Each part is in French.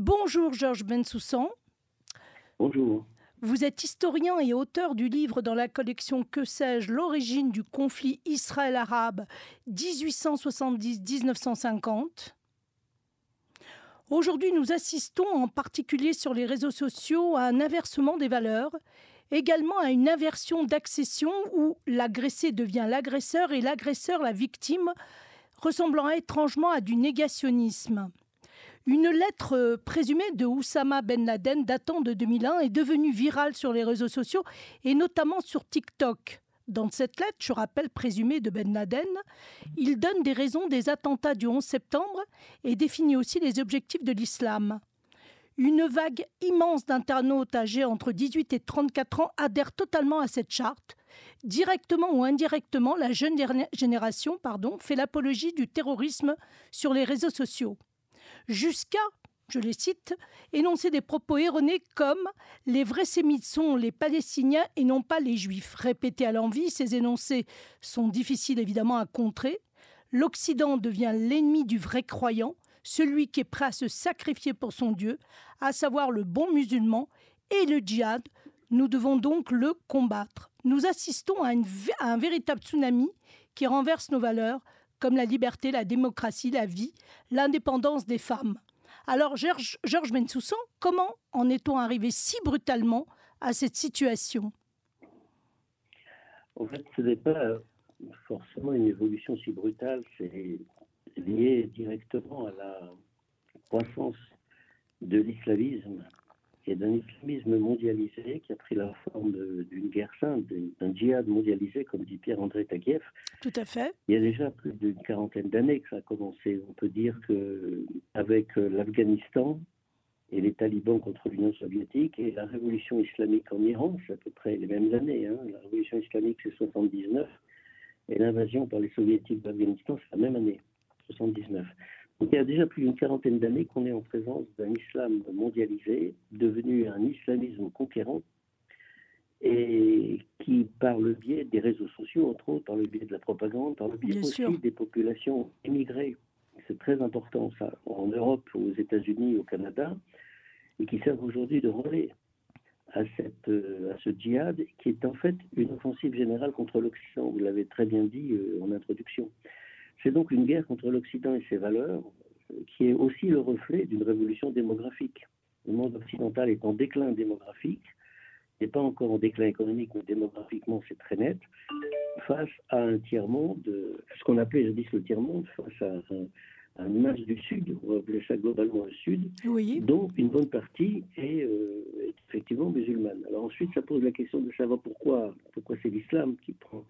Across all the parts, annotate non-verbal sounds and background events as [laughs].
Bonjour Georges Bensoussan. Bonjour. Vous êtes historien et auteur du livre dans la collection Que sais-je, l'origine du conflit Israël-Arabe 1870-1950. Aujourd'hui, nous assistons en particulier sur les réseaux sociaux à un inversement des valeurs, également à une inversion d'accession où l'agressé devient l'agresseur et l'agresseur la victime, ressemblant étrangement à du négationnisme. Une lettre présumée de Oussama Ben Laden datant de 2001 est devenue virale sur les réseaux sociaux et notamment sur TikTok. Dans cette lettre, je rappelle présumée de Ben Laden, il donne des raisons des attentats du 11 septembre et définit aussi les objectifs de l'islam. Une vague immense d'internautes âgés entre 18 et 34 ans adhèrent totalement à cette charte. Directement ou indirectement, la jeune génération pardon, fait l'apologie du terrorisme sur les réseaux sociaux. Jusqu'à je les cite, énoncer des propos erronés comme les vrais sémites sont les Palestiniens et non pas les Juifs. Répétés à l'envie, ces énoncés sont difficiles évidemment à contrer. L'Occident devient l'ennemi du vrai croyant, celui qui est prêt à se sacrifier pour son Dieu, à savoir le bon musulman et le djihad. Nous devons donc le combattre. Nous assistons à un véritable tsunami qui renverse nos valeurs, comme la liberté, la démocratie, la vie, l'indépendance des femmes. Alors, Georges Bensoussan, comment en est-on arrivé si brutalement à cette situation? En fait, ce n'est pas forcément une évolution si brutale, c'est lié directement à la croissance de l'islamisme et d'un islamisme mondialisé qui a pris la forme d'une guerre sainte, d'un djihad mondialisé, comme dit Pierre-André Taguieff. Tout à fait. Il y a déjà plus d'une quarantaine d'années que ça a commencé. On peut dire que avec euh, l'Afghanistan et les talibans contre l'Union soviétique et la révolution islamique en Iran, c'est à peu près les mêmes années. Hein. La révolution islamique, c'est 79, et l'invasion par les soviétiques d'Afghanistan, c'est la même année, 79 il y a déjà plus d'une quarantaine d'années qu'on est en présence d'un islam mondialisé, devenu un islamisme conquérant, et qui, par le biais des réseaux sociaux, entre autres, par le biais de la propagande, par le biais aussi des populations émigrées, c'est très important ça, en Europe, aux États-Unis, au Canada, et qui servent aujourd'hui de relais à, cette, euh, à ce djihad, qui est en fait une offensive générale contre l'Occident. Vous l'avez très bien dit euh, en introduction. C'est donc une guerre contre l'Occident et ses valeurs, euh, qui est aussi le reflet d'une révolution démographique. Le monde occidental est en déclin démographique, n'est pas encore en déclin économique, mais démographiquement c'est très net, face à un tiers-monde, ce qu'on appelait jadis le tiers-monde, face à un, masse du Sud, on appeler ça globalement le Sud, oui. dont une bonne partie est, euh, effectivement musulmane. Alors ensuite, ça pose la question de savoir pourquoi, pourquoi c'est l'islam qui prend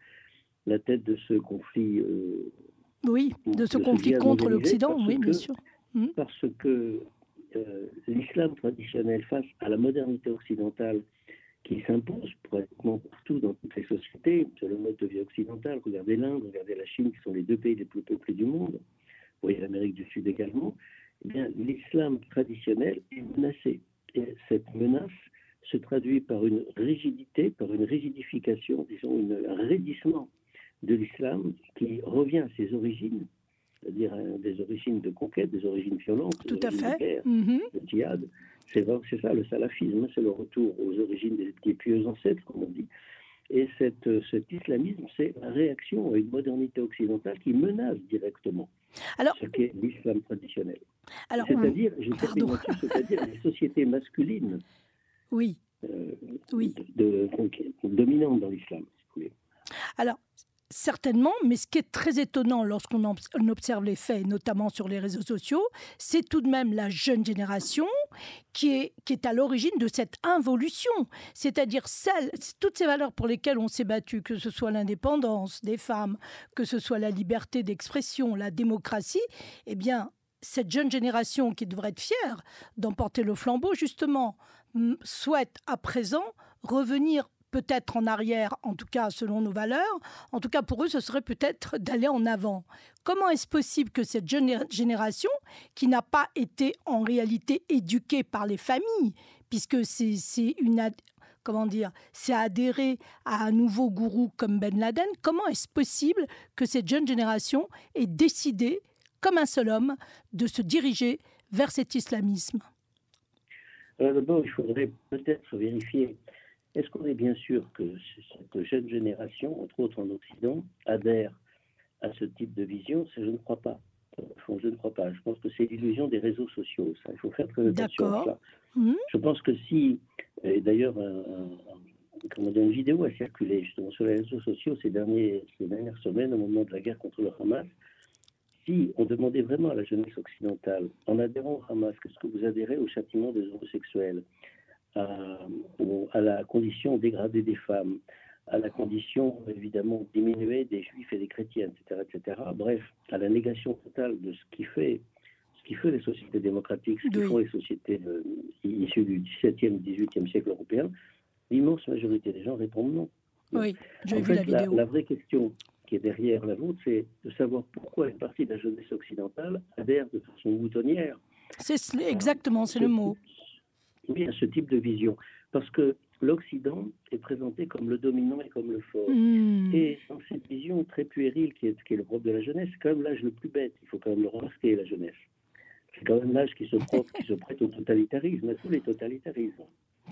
la tête de ce conflit euh, oui, de ce conflit contre l'Occident, oui, bien sûr. Parce que euh, l'islam traditionnel face à la modernité occidentale qui s'impose pratiquement partout dans toutes les sociétés, c'est le mode de vie occidental. Regardez l'Inde, regardez la Chine, qui sont les deux pays les plus peuplés du monde. Vous voyez l'Amérique du Sud également. Eh bien, l'islam traditionnel est menacé. Et cette menace se traduit par une rigidité, par une rigidification, disons, un raidissement de l'islam qui revient à ses origines, c'est-à-dire euh, des origines de conquête, des origines violentes, Tout à fait. de guerre, mhm. de djihad. C'est ça le salafisme, c'est le retour aux origines des, pieux ancêtres, comme on dit. Et cette, euh, cet islamisme, c'est la réaction à une modernité occidentale qui menace directement Alors, ce qu'est l'islam traditionnel. C'est-à-dire, c'est-à-dire les sociétés masculines oui. Euh, oui. De, dominantes dans l'islam. Alors, Certainement, mais ce qui est très étonnant lorsqu'on observe les faits, notamment sur les réseaux sociaux, c'est tout de même la jeune génération qui est, à l'origine de cette involution. C'est-à-dire toutes ces valeurs pour lesquelles on s'est battu, que ce soit l'indépendance des femmes, que ce soit la liberté d'expression, la démocratie, eh bien, cette jeune génération qui devrait être fière d'emporter le flambeau, justement, souhaite à présent revenir peut-être en arrière, en tout cas selon nos valeurs. En tout cas, pour eux, ce serait peut-être d'aller en avant. Comment est-ce possible que cette jeune génération, qui n'a pas été en réalité éduquée par les familles, puisque c'est une comment dire, c'est adhérer à un nouveau gourou comme Ben Laden. Comment est-ce possible que cette jeune génération ait décidé, comme un seul homme, de se diriger vers cet islamisme? Alors d'abord, il faudrait peut-être vérifier, est-ce qu'on est bien sûr que cette jeune génération, entre autres en Occident, adhère à ce type de vision? Je ne crois pas. Enfin, je ne crois pas. Je pense que c'est l'illusion des réseaux sociaux. Ça, il faut faire très attention à ça. Mmh. Je pense que si, et d'ailleurs, une vidéo a circulé justement sur les réseaux sociaux ces, derniers, ces dernières semaines au moment de la guerre contre le Hamas, si on demandait vraiment à la jeunesse occidentale, en adhérant au Hamas, qu'est-ce que vous adhérez au châtiment des homosexuels, à, à, la condition dégradée des femmes, à la condition évidemment diminuée des juifs et des chrétiens, etc., etc. Bref, à la négation totale de ce qui fait, ce qui fait les sociétés démocratiques, ce qui font les sociétés euh, issues du XVIIe, XVIIIe siècle européen, l'immense majorité des gens répondent non. Oui, j'ai vu la vidéo. La, vraie question qui est derrière la vôtre, c'est de savoir pourquoi une partie de la jeunesse occidentale adhère de façon boutonnière. C'est exactement, c'est le mot. À ce type de vision. Parce que l'Occident est présenté comme le dominant et comme le fort. Hmm. Et dans cette vision très puérile qui est, qui est le propre de la jeunesse, c'est quand même l'âge le plus bête. Il faut quand même le remarquer, la jeunesse. C'est quand même l'âge qui se, qui se prête au totalitarisme, à tous les totalitarismes.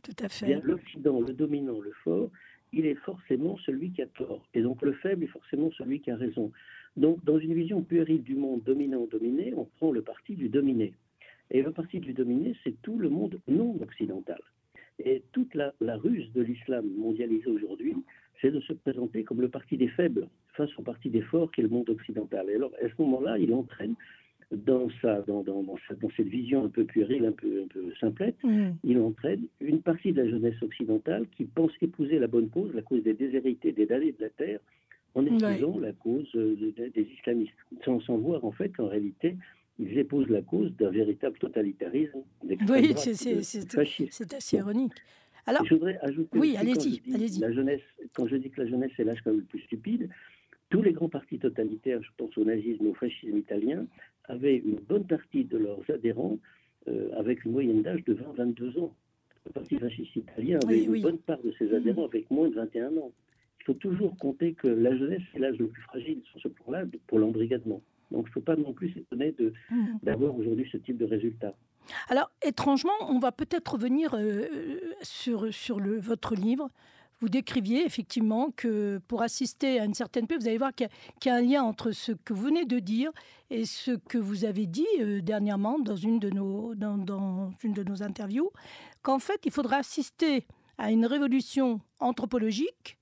Tout à fait. L'Occident, le dominant, le fort, il est forcément celui qui a tort. Et donc le faible est forcément celui qui a raison. Donc dans une vision puérile du monde dominant-dominé, on prend le parti du dominé. Et le parti du dominé, c'est tout le monde non occidental. Et toute la, ruse de l'islam mondialisé aujourd'hui, c'est de se présenter comme le parti des faibles face au parti des forts qui est le monde occidental. Et alors, à ce moment-là, il entraîne dans, sa, dans, dans, dans, cette vision un peu puérile, un peu, un peu simplette, mm. il entraîne une partie de la jeunesse occidentale qui pense épouser la bonne cause, la cause des déshérités, des damnés de la terre, en épousant la cause euh, des islamistes, sans, sans voir en fait qu'en réalité, ils épousent la cause d'un véritable totalitarisme. Oui, c'est assez ironique. Alors, je voudrais ajouter oui, allez-y, allez-y. La jeunesse, quand je dis que la jeunesse est l'âge le plus stupide, tous les grands partis totalitaires, je pense au nazisme, au fascisme italien, avaient une bonne partie de leurs adhérents euh, avec une moyenne d'âge de 20-22 ans. Le parti fasciste italien avait une bonne part de ses adhérents mm. avec moins de 21 ans. Il faut toujours compter que la jeunesse est l'âge le plus fragile sur ce point-là pour l'embrigadement. Donc il ne faut pas non plus s'étonner mm. d'avoir aujourd'hui ce type de résultat. Alors étrangement, on va peut-être revenir euh, sur, sur le, votre livre vous décriviez effectivement que pour assister à une certaine paix, vous allez voir qu'il y, a un lien entre ce que vous venez de dire et ce que vous avez dit euh, dernièrement dans une, de nos, dans, une de nos interviews, qu'en fait, il faudra assister à une révolution anthropologique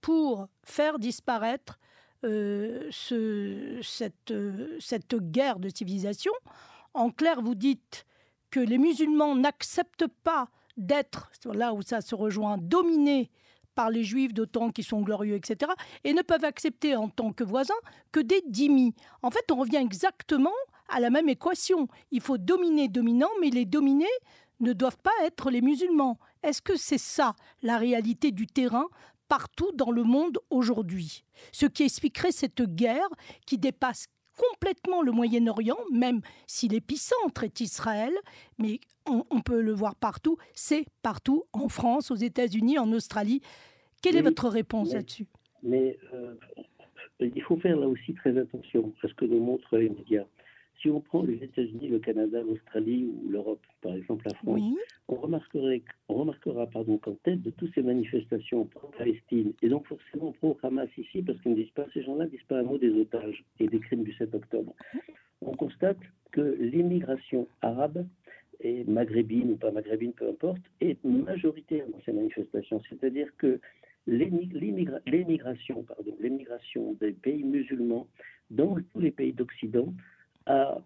pour faire disparaître euh, cette, cette guerre de civilisation. En clair, vous dites que les musulmans n'acceptent pas d'être, là où ça se rejoint, dominés par les juifs d'autant qu'ils sont glorieux, etc., et ne peuvent accepter en tant que voisins que des dhimmis. En fait, on revient exactement à la même équation. Il faut dominer dominant, mais les dominés ne doivent pas être les musulmans. Est-ce que c'est ça la réalité du terrain partout dans le monde aujourd'hui. Ce qui expliquerait cette guerre qui dépasse complètement le Moyen-Orient, même si l'épicentre est Israël, mais on, on, peut le voir partout, c'est partout, en France, aux États-Unis, en Australie, quelle est votre réponse là-dessus? Mais euh, il faut faire là aussi très attention à ce que nous montrent les médias. Si on prend les États-Unis, le Canada, l'Australie ou l'Europe, par exemple la France, on, remarquerait, on remarquera pardon, qu'en tête de toutes ces manifestations pro-Palestine, et donc forcément pro-Hamas ici, parce qu'ils ne disent pas, ces gens-là ne disent pas un mot des otages et des crimes du 7 octobre, on constate que l'immigration arabe et maghrébine ou pas maghrébine, peu importe, est majoritaire dans ces manifestations. C'est-à-dire que l'émigration, pardon, l'émigration des pays musulmans dans tous les pays d'Occident a,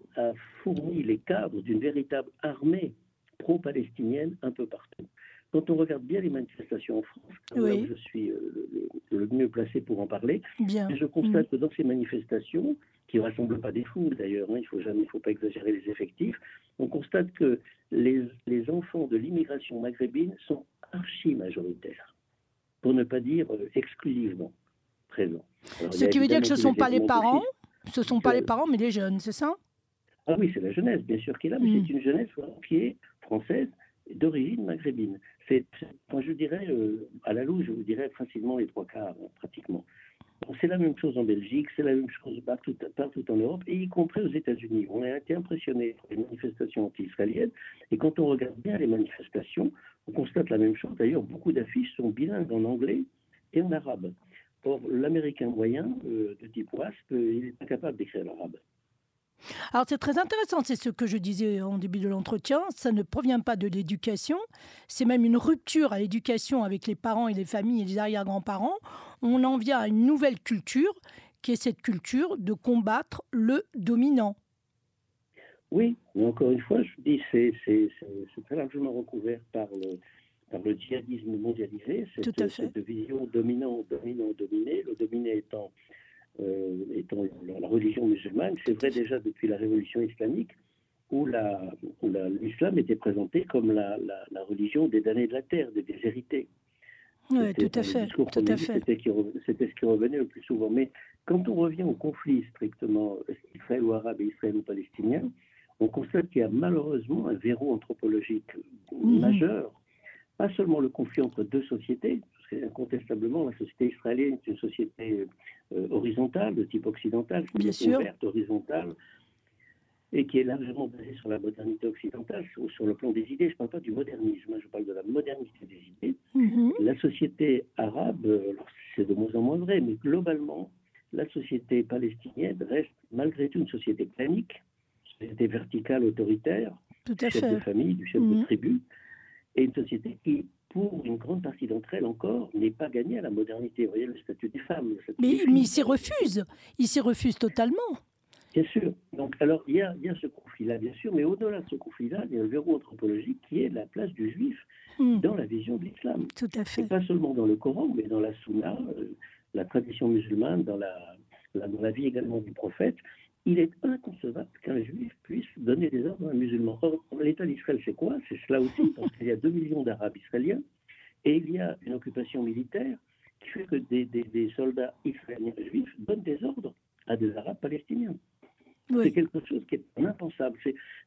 fourni les cadres d'une véritable armée pro-palestinienne un peu partout. Quand on regarde bien les manifestations en France, je suis euh, le, mieux placé pour en parler, je constate mm. que dans ces manifestations, qui ne rassemblent pas des fous d'ailleurs, hein, il faut jamais, il faut pas exagérer les effectifs, on constate que les, les enfants de l'immigration maghrébine sont archi majoritaires pour ne pas dire euh, exclusivement présents. ce qui veut dire que ce ne sont pas les parents, ce ne sont pas les parents, mais les jeunes, c'est ça? Ah oui, c'est la jeunesse, bien sûr, qui est là, mais hmm. c'est une jeunesse qui est française d'origine maghrébine. C'est, moi je dirais, euh, à la louche, je vous dirais facilement les trois quarts, pratiquement. C'est la même chose en Belgique, c'est la même chose partout, partout en Europe, et y compris aux États-Unis. On a été impressionné par les manifestations anti-israéliennes, et quand on regarde bien les manifestations, on constate la même chose. D'ailleurs, beaucoup d'affiches sont bilingues en anglais et en arabe. Or, l'américain moyen, euh, de type WASP, euh, il est incapable d'écrire l'arabe. Alors c'est très intéressant, c'est ce que je disais en début de l'entretien, ça ne provient pas de l'éducation, c'est même une rupture à l'éducation avec les parents et les familles et les arrière-grands-parents. On en vient à une nouvelle culture, qui est cette culture de combattre le dominant. Oui, mais encore une fois, je dis, c'est très largement recouvert par le, par le djihadisme mondialisé, cette, cette vision dominant, dominant, dominé, le dominé étant euh, étant la religion musulmane, c'est vrai déjà depuis la révolution islamique, où l'islam était présenté comme la, religion des damnés de la terre, des déshérités. Oui, tout à fait. C'était ce qui revenait le plus souvent. Mais quand on revient au conflit strictement israélo-arabe et israélo-palestinien, on constate qu'il y a malheureusement un verrou anthropologique mhm. majeur. Pas seulement le conflit entre deux sociétés, incontestablement, la société israélienne est une société euh, horizontale, de type occidental, Bien sûr. ouverte, horizontale, et qui est largement basée sur la modernité occidentale, sur, sur le plan des idées. Je ne parle pas du modernisme, hein, je parle de la modernité des idées. Mm-hmm. La société arabe, euh, c'est de moins en moins vrai, mais globalement, la société palestinienne reste malgré tout une société planique, une société verticale autoritaire, tout du chef de famille, du chef de mm-hmm. tribu, et une société qui pour une grande partie d'entre elles encore, n'est pas gagnée à la modernité. Vous voyez le statut des femmes. mais, ils s'y refusent. Ils s'y refusent totalement. Bien sûr. Donc, alors, il y a, ce conflit-là, bien sûr, mais au-delà de ce conflit-là, il y a le verrou anthropologique qui est la place du juif hmm. dans la vision de l'islam. Tout à fait. Et pas seulement dans le Coran, mais dans la Sunna, euh, la tradition musulmane, dans la, dans la vie également du prophète il est inconcevable qu'un juif puisse donner des ordres à un musulman. L'État d'Israël, c'est quoi? C'est cela aussi, parce qu'il y a 2 millions d'Arabes israéliens et il y a une occupation militaire qui fait que des, soldats israéliens juifs donnent des ordres à des Arabes palestiniens. C'est quelque chose qui est impensable.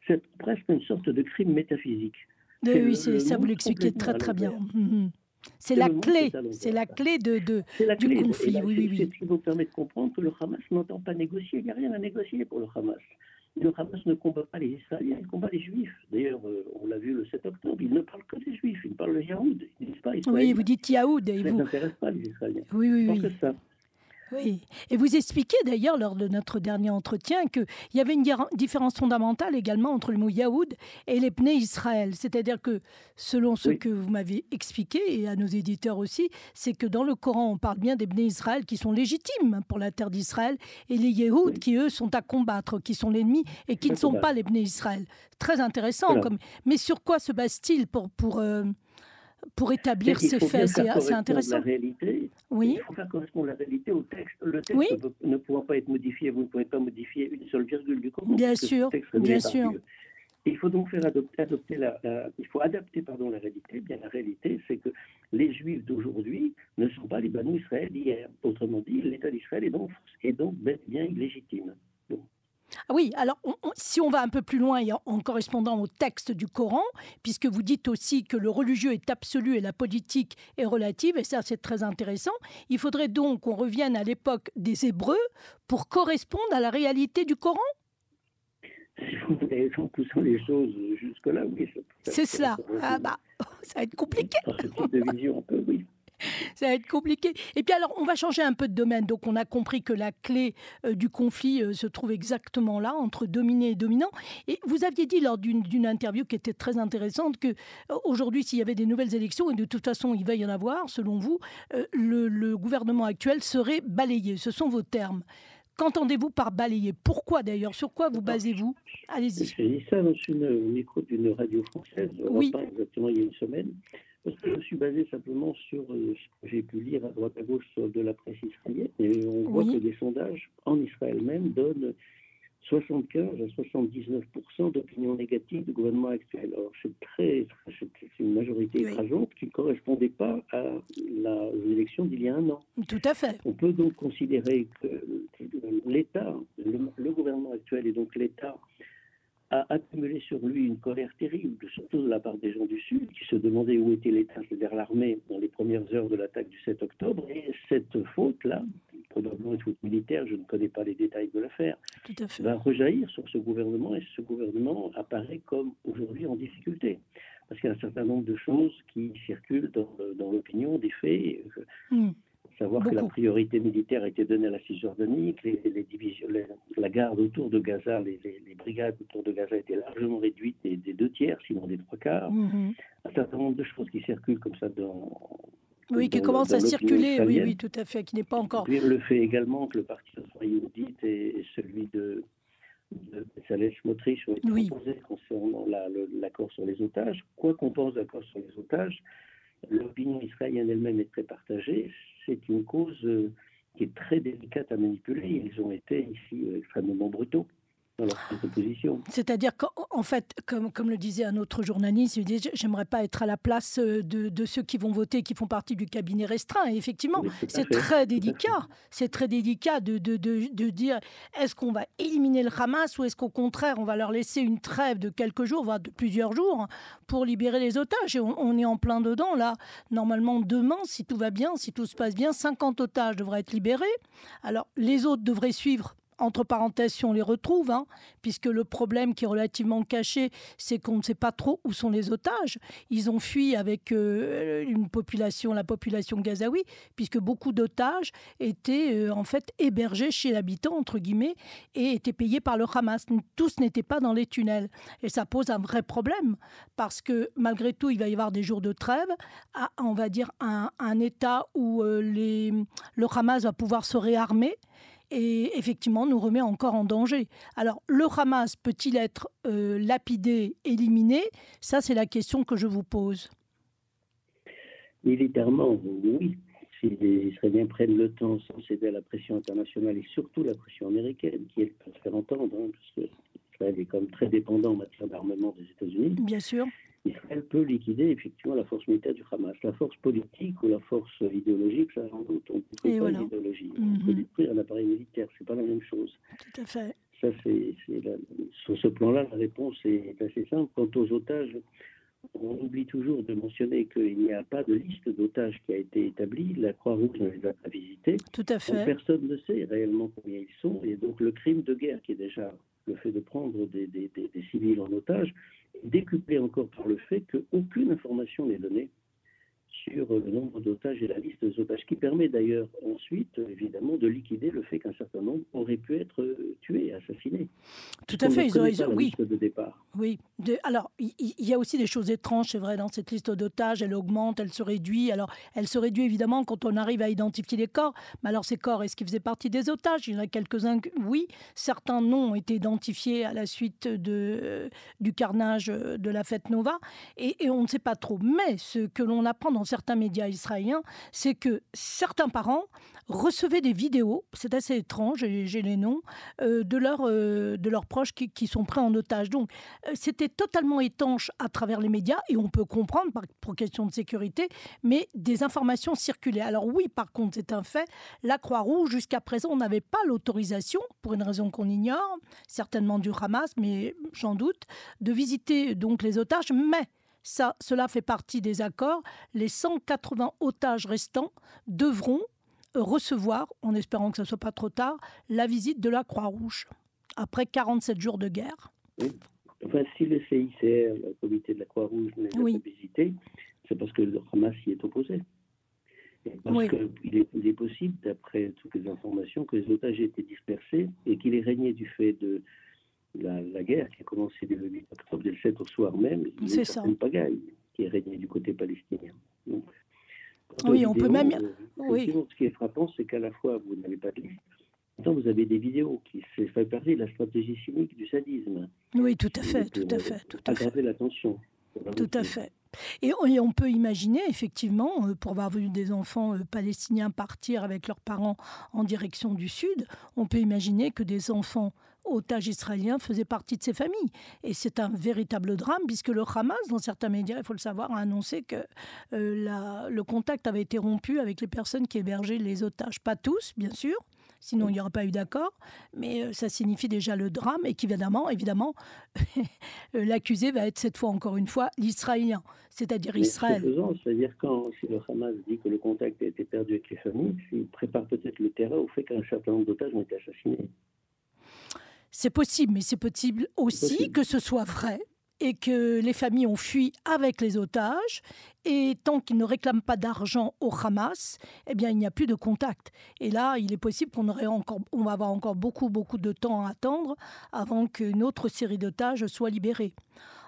C'est presque une sorte de crime métaphysique. Oui, ça vous l'expliquez très très bien. C'est la clé, c'est la clé de, de du conflit. oui, oui, oui. C'est ce qui vous permet de comprendre que le Hamas n'entend pas négocier. Il n'y a rien à négocier pour le Hamas. Le Hamas ne combat pas les Israéliens, il combat les Juifs. D'ailleurs, euh, on l'a vu le 7 octobre, il ne parle que des Juifs, il parle de Yahoud. oui, vous dites Yahoud. Et vous... Ça n'intéresse pas les Israéliens. Oui, oui, oui. Que ça. Oui, et vous expliquez d'ailleurs lors de notre dernier entretien qu'il y avait une différence fondamentale également entre le mot Yaoud et les pneus Israël. C'est-à-dire que, selon ce que vous m'avez expliqué, et à nos éditeurs aussi, c'est que dans le Coran, on parle bien des pneus Israël qui sont légitimes pour la terre d'Israël, et les Yahoud qui, eux, sont à combattre, qui sont l'ennemi, et qui ne sont pas les pneus Israël. Très intéressant. Comme... Mais sur quoi se base-t-il pour... pour euh, pour établir ces faits. C'est intéressant. La réalité, oui. Il faut faire correspondre la réalité au texte. Le texte ne, pouvant pas être modifié, vous ne pouvez pas modifier une seule virgule du Coran. Bien sûr, bien sûr. Il faut donc faire adopter, adopter la, il faut adapter pardon la réalité. Bien la réalité, c'est que les Juifs d'aujourd'hui ne sont pas les Banu Israël d'hier. Autrement dit, l'État d'Israël est donc est donc bien illégitime. Ah oui, alors si on va un peu plus loin en, correspondant au texte du Coran, puisque vous dites aussi que le religieux est absolu et la politique est relative, et ça c'est très intéressant, il faudrait donc qu'on revienne à l'époque des Hébreux pour correspondre à la réalité du Coran? Si vous voulez, en poussant les choses jusque-là, oui. C'est cela. Ah bah, ça va être compliqué. de vision, un oui [laughs] ça va être compliqué. Et puis alors, on va changer un peu de domaine. Donc, on a compris que la clé euh, du conflit euh, se trouve exactement là, entre dominé et dominant. Et vous aviez dit lors d'une interview qui était très intéressante que euh, aujourd'hui, s'il y avait des nouvelles élections, et de toute façon, il va y en avoir, selon vous, le, le gouvernement actuel serait balayé. Ce sont vos termes. Qu'entendez-vous par balayer Pourquoi d'ailleurs? Sur quoi vous basez-vous? Allez-y. J'ai dit ça dans une micro d'une radio française, oui. exactement il y a une semaine. Parce que je suis basé simplement sur euh, ce que j'ai pu lire à droite à gauche de la presse israélienne. Et on voit que des sondages en Israël même donnent 75 à 79 d'opinion négative du gouvernement actuel. Alors c'est très, c'est une majorité écrasante qui ne correspondait pas à la, d'il y a un an. Tout à fait. On peut donc considérer que l'État, le, gouvernement actuel et donc l'État a accumulé sur lui une colère terrible, surtout de la part des gens du Sud, qui se demandaient où était l'État, c'est-à-dire l'armée, dans les premières heures de l'attaque du 7 octobre. Et cette faute-là, probablement une faute militaire, je ne connais pas les détails de l'affaire, va rejaillir sur ce gouvernement, et ce gouvernement apparaît comme aujourd'hui en difficulté. Parce qu'il y a un certain nombre de choses qui circulent dans, l'opinion, des faits. Hmm savoir que la priorité militaire a été donnée à la Cisjordanie, que les, divisions, la garde autour de Gaza, les, brigades autour de Gaza étaient largement réduites des, deux tiers, sinon des trois quarts. Mhm. Un certain nombre de choses qui circulent comme ça dans. Oui, qui commencent à circuler, oui, oui, tout à fait, qui n'est pas encore. le fait également que le parti socialiste et, celui de, de Saleh Smotrich ont été proposés concernant l'accord sur les otages. Quoi qu'on pense d'accord sur les otages, l'opinion israélienne elle-même est très partagée. C'est une cause euh, qui est très délicate à manipuler. Ils ont été ici euh, extrêmement brutaux. C'est-à-dire qu'en fait, comme, comme le disait un autre journaliste, il J'aimerais pas être à la place euh, de, de, ceux qui vont voter, qui font partie du cabinet restreint. Et effectivement, c'est très délicat. C'est très délicat de, de, de dire est-ce qu'on va éliminer le Hamas ou est-ce qu'au contraire, on va leur laisser une trêve de quelques jours, voire de plusieurs jours, pour libérer les otages? Et on, on est en plein dedans, là. Normalement, demain, si tout va bien, si tout se passe bien, 50 otages devraient être libérés. Alors, les autres devraient suivre entre parenthèses, si on les retrouve, hein, puisque le problème qui est relativement caché, c'est qu'on ne sait pas trop où sont les otages. Ils ont fui avec euh, une population, la population gazaoui, puisque beaucoup d'otages étaient euh, en fait hébergés chez l'habitant, entre guillemets, et étaient payés par le Hamas. Tous n'étaient pas dans les tunnels. Et ça pose un vrai problème, parce que malgré tout, il va y avoir des jours de trêve, à, on va dire un, État où euh, le Hamas va pouvoir se réarmer et effectivement nous remet encore en danger. Alors le Hamas peut-il être euh, lapidé, éliminé? Ça, c'est la question que je vous pose. Militairement, oui. Si les Israéliens prennent le temps sans céder à la pression internationale et surtout la pression américaine, qui est peut faire entendre, hein, parce que Israël est comme très dépendant en matière d'armement des États-Unis. Bien sûr. Israël peut liquider effectivement la force militaire du Hamas. La force politique ou la force idéologique, ça en doute. On ne peut pas l'idéologie. On peut mhm. détruire un appareil militaire, c'est pas la même chose. Tout à fait. Ça, c'est, sur ce plan-là, la réponse est assez simple. Quant aux otages, on oublie toujours de mentionner qu'il n'y a pas de liste d'otages qui a été établie. La Croix-Rouge ne les a pas visités. Tout à fait. personne ne sait réellement combien ils sont. Et donc le crime de guerre, qui est déjà le fait de prendre des, des civils en otage, décuplé encore par le fait qu'aucune information n'est donnée sur le nombre d'otages et la liste des otages, qui permet d'ailleurs ensuite, évidemment, de liquider le fait qu'un certain nombre auraient pu être euh, tués, assassinés. Tout à fait, ils ont, ils oui. de départ. Oui, alors il y, a aussi des choses étranges, c'est vrai, dans cette liste d'otages, elle augmente, elle se réduit. Alors, elle se réduit évidemment quand on arrive à identifier les corps, mais alors ces corps, est-ce qu'ils faisaient partie des otages? Il y en a quelques-uns, oui, certains noms ont été identifiés à la suite de, euh, du carnage de la fête Nova, et, et on ne sait pas trop. Mais ce que l'on apprend dans certains médias israéliens, c'est que certains parents recevaient des vidéos, c'est assez étrange, j'ai les noms, euh, de, euh, de leurs proches qui, sont pris en otage. Donc euh, c'était totalement étanche à travers les médias et on peut comprendre par, pour question de sécurité, mais des informations circulaient. Alors oui, par contre, c'est un fait, la Croix-Rouge, jusqu'à présent, n'avait pas l'autorisation, pour une raison qu'on ignore, certainement du Hamas, mais j'en doute, de visiter donc les otages, mais ça, cela fait partie des accords. Les 180 otages restants devront recevoir, en espérant que ce ne soit pas trop tard, la visite de la Croix-Rouge, après 47 jours de guerre. Enfin, si le CICR, le comité de la Croix-Rouge, ne pas visité, c'est parce que le Hamas y est opposé. parce qu'il est, il est possible, d'après toutes les informations, que les otages aient été dispersés et qu'il ait régné du fait de la, guerre qui a commencé dès le 8 octobre, dès le 7 au soir même, il y a une pagaille qui est régnée du côté palestinien. oui, on peut même. Euh, oui. Ce qui est frappant, c'est qu'à la fois, vous n'avez pas de liste, vous avez des vidéos qui fait partie de la stratégie cynique du sadisme. Oui, tout à fait, tout à fait, tout à fait. l'attention. Tout à fait. Et on, peut imaginer, effectivement, euh, pour avoir vu des enfants euh, palestiniens partir avec leurs parents en direction du sud, on peut imaginer que des enfants otages israéliens faisaient partie de ces familles. Et c'est un véritable drame, puisque le Hamas, dans certains médias, il faut le savoir, a annoncé que euh, le contact avait été rompu avec les personnes qui hébergeaient les otages. Pas tous, bien sûr, sinon il n'y aurait pas eu d'accord, mais ça signifie déjà le drame et qu'évidemment, évidemment, [laughs] l'accusé va être cette fois encore une fois l'Israélien, c'est-à-dire Israël. C'est-à-dire quand si le Hamas dit que le contact a été perdu avec les familles, il prépare peut-être le terrain au fait qu'un certain nombre d'otages ont été assassinés. C'est possible, mais c'est possible aussi que ce soit vrai et que les familles ont fui avec les otages. Et tant qu'ils ne réclament pas d'argent au Hamas, eh bien, il n'y a plus de contact. Et là, il est possible qu'on aurait encore, on va avoir encore beaucoup, beaucoup de temps à attendre avant qu'une autre série d'otages soit libérée.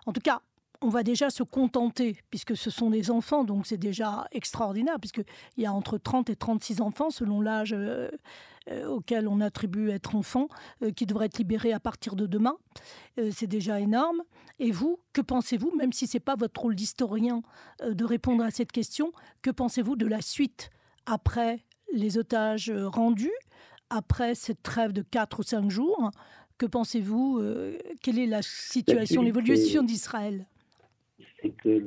En tout cas, on va déjà se contenter, puisque ce sont des enfants, donc c'est déjà extraordinaire, puisqu'il y a entre 30 et 36 enfants, selon l'âge euh, euh, auquel on attribue être enfant, euh, qui devraient être libérés à partir de demain. c'est déjà énorme. Et vous, que pensez-vous, même si ce n'est pas votre rôle d'historien de répondre à cette question, que pensez-vous de la suite après les otages rendus, après cette trêve de 4 ou 5 jours? Que pensez-vous Quelle est la situation, l'évolution d'Israël? C'est que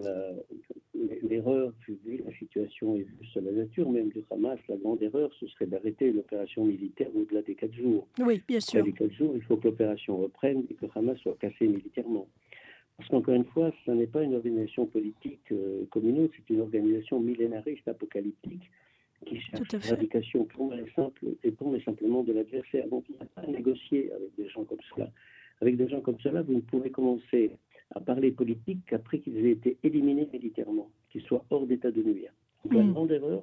l'erreur, vu la situation est juste la nature même du Hamas, la grande erreur, ce serait d'arrêter l'opération militaire au-delà des quatre jours. Oui, bien sûr. Après les quatre jours, il faut que l'opération reprenne et que Hamas soit cassé militairement. Parce qu'encore une fois, ce n'est pas une organisation politique euh, comme une autre, c'est une organisation millénariste, apocalyptique, qui cherche l'éradication purement et simple et purement et simplement de l'adversaire. Donc il n'y a pas à négocier avec des gens comme cela. Avec des gens comme cela, vous ne pouvez commencer à parler politique qu'après qu'ils aient été éliminés militairement, qu'ils soient hors d'état de nuire. La hmm. grande erreur,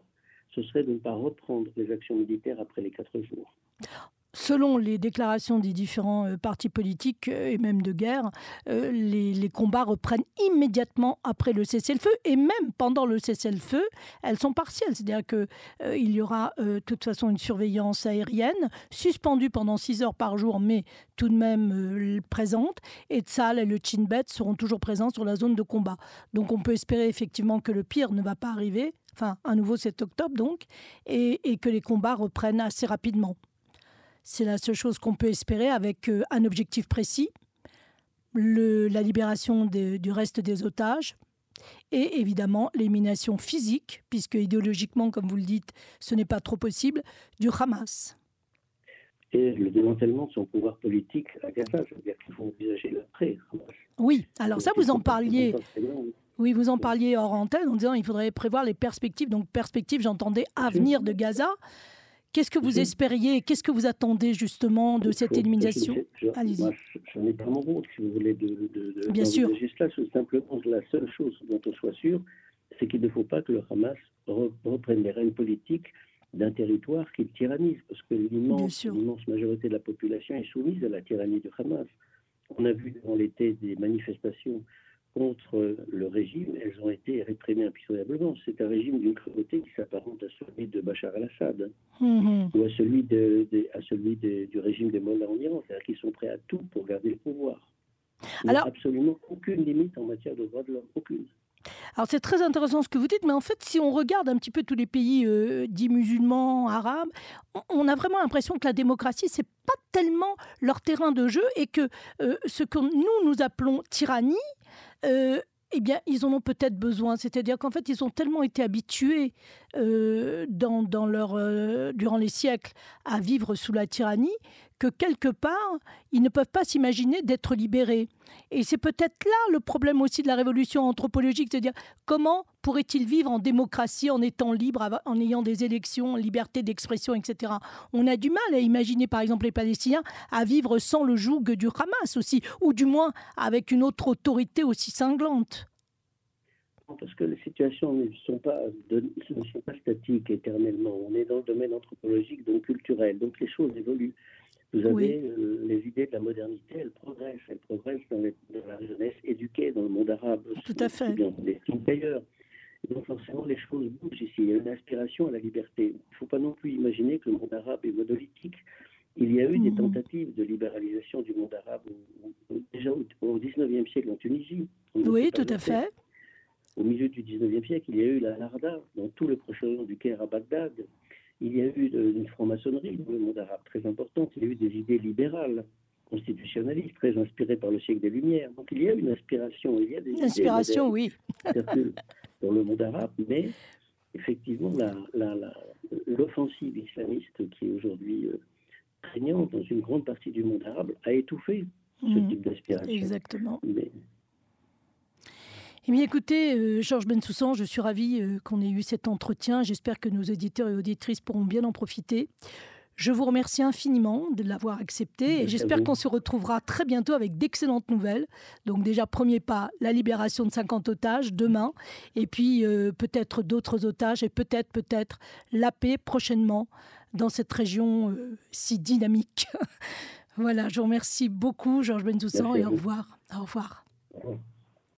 ce serait de ne pas reprendre les actions militaires après les quatre jours selon les déclarations des différents euh, partis politiques euh, et même de guerre, euh, les, combats reprennent immédiatement après le cessez-le-feu et même pendant le cessez-le-feu, elles sont partielles. C'est-à-dire qu'il y aura de toute façon une surveillance aérienne suspendue pendant 6 heures par jour, mais tout de même présente. Et Tsal et le Chinbet seront toujours présents sur la zone de combat. Donc on peut espérer effectivement que le pire ne va pas arriver, enfin à nouveau 7 octobre donc, et que les combats reprennent assez rapidement. C'est la seule chose qu'on peut espérer avec euh, un objectif précis, la libération du reste des otages et évidemment l'élimination physique, puisque idéologiquement, comme vous le dites, ce n'est pas trop possible, du Hamas. Et le démantèlement de son pouvoir politique à Gaza, c'est-à-dire qu'il faut envisager l'après. Oui, alors ça, vous en parliez. Oui, vous en parliez hors antenne en disant qu'il faudrait prévoir les perspectives. Donc, perspectives, j'entendais avenir de Gaza. Qu'est-ce que vous espériez Qu'est-ce que vous attendez justement de cette élimination Allez-y. Je n'ai pas mon rôle, si vous voulez, de, de, Bien sûr. Simplement la seule chose dont on soit sûr, c'est qu'il ne faut pas que le Hamas reprenne les règnes politiques d'un territoire qu'il tyrannise, parce que l'immense majorité de la population est soumise à la tyrannie du Hamas. On a vu dans l'été des manifestations contre le régime, elles ont été réprimées impitoyablement. C'est un régime d'une cruauté qui s'apparente à celui de Bachar al-Assad mhm. ou à celui, de, à celui du régime des Mollahs en Iran, c'est-à-dire qu'ils sont prêts à tout pour garder le pouvoir. Il n'y a absolument aucune limite en matière de droits de l'homme, aucune. Alors c'est très intéressant ce que vous dites, mais en fait, si on regarde un petit peu tous les pays euh, dits musulmans, arabes, on, a vraiment l'impression que la démocratie, c'est pas tellement leur terrain de jeu et que euh, ce que nous, nous appelons tyrannie, euh, eh bien, ils en ont peut-être besoin. C'est-à-dire qu'en fait, ils ont tellement été habitués dans, dans leur, durant les siècles à vivre sous la tyrannie que quelque part, ils ne peuvent pas s'imaginer d'être libérés. Et c'est peut-être là le problème aussi de la révolution anthropologique, c'est-à-dire comment pourrait-il vivre en démocratie en étant libre, en ayant des élections, liberté d'expression, etc. On a du mal à imaginer, par exemple, les Palestiniens à vivre sans le joug du Hamas aussi, ou du moins avec une autre autorité aussi cinglante parce que les situations ne sont, pas ne sont pas statiques éternellement. On est dans le domaine anthropologique, donc culturel. Donc les choses évoluent. Vous avez euh, les idées de la modernité, elles progressent. Elles progressent dans, la jeunesse éduquée, dans le monde arabe. Tout à fait. D'ailleurs. Donc forcément, les choses bougent ici. Il y a une aspiration à la liberté. Il ne faut pas non plus imaginer que le monde arabe est monolithique. Il y a eu des mhm. tentatives de libéralisation du monde arabe déjà au, 19e siècle en Tunisie. Oui, tout à fait. Au milieu du 19e siècle, il y a eu la Narda dans tout le Proche-Orient, du Caire à Bagdad. Il y a eu une franc-maçonnerie dans le monde arabe très importante. Il y a eu des idées libérales, constitutionnalistes, très inspirées par le siècle des Lumières. Donc il y a une inspiration. Il y a des inspiration, oui. dans le monde arabe, mais effectivement, l'offensive islamiste qui aujourd'hui euh, contraignante dans une grande partie du monde arabe à étouffer ce Mhm. type d'aspiration. Exactement. Mais Eh bien, écoutez, euh, Georges Bensoussan, je suis ravie euh, qu'on ait eu cet entretien. J'espère que nos auditeurs et auditrices pourront bien en profiter. Je vous remercie infiniment de l'avoir accepté et j'espère qu'on se retrouvera très bientôt avec d'excellentes nouvelles. Donc déjà, premier pas, la libération de 50 otages demain et puis euh, peut-être d'autres otages et peut-être, peut-être la paix prochainement dans cette région euh, si dynamique. [laughs] voilà, je vous remercie beaucoup, Georges à et. Au revoir. Au revoir.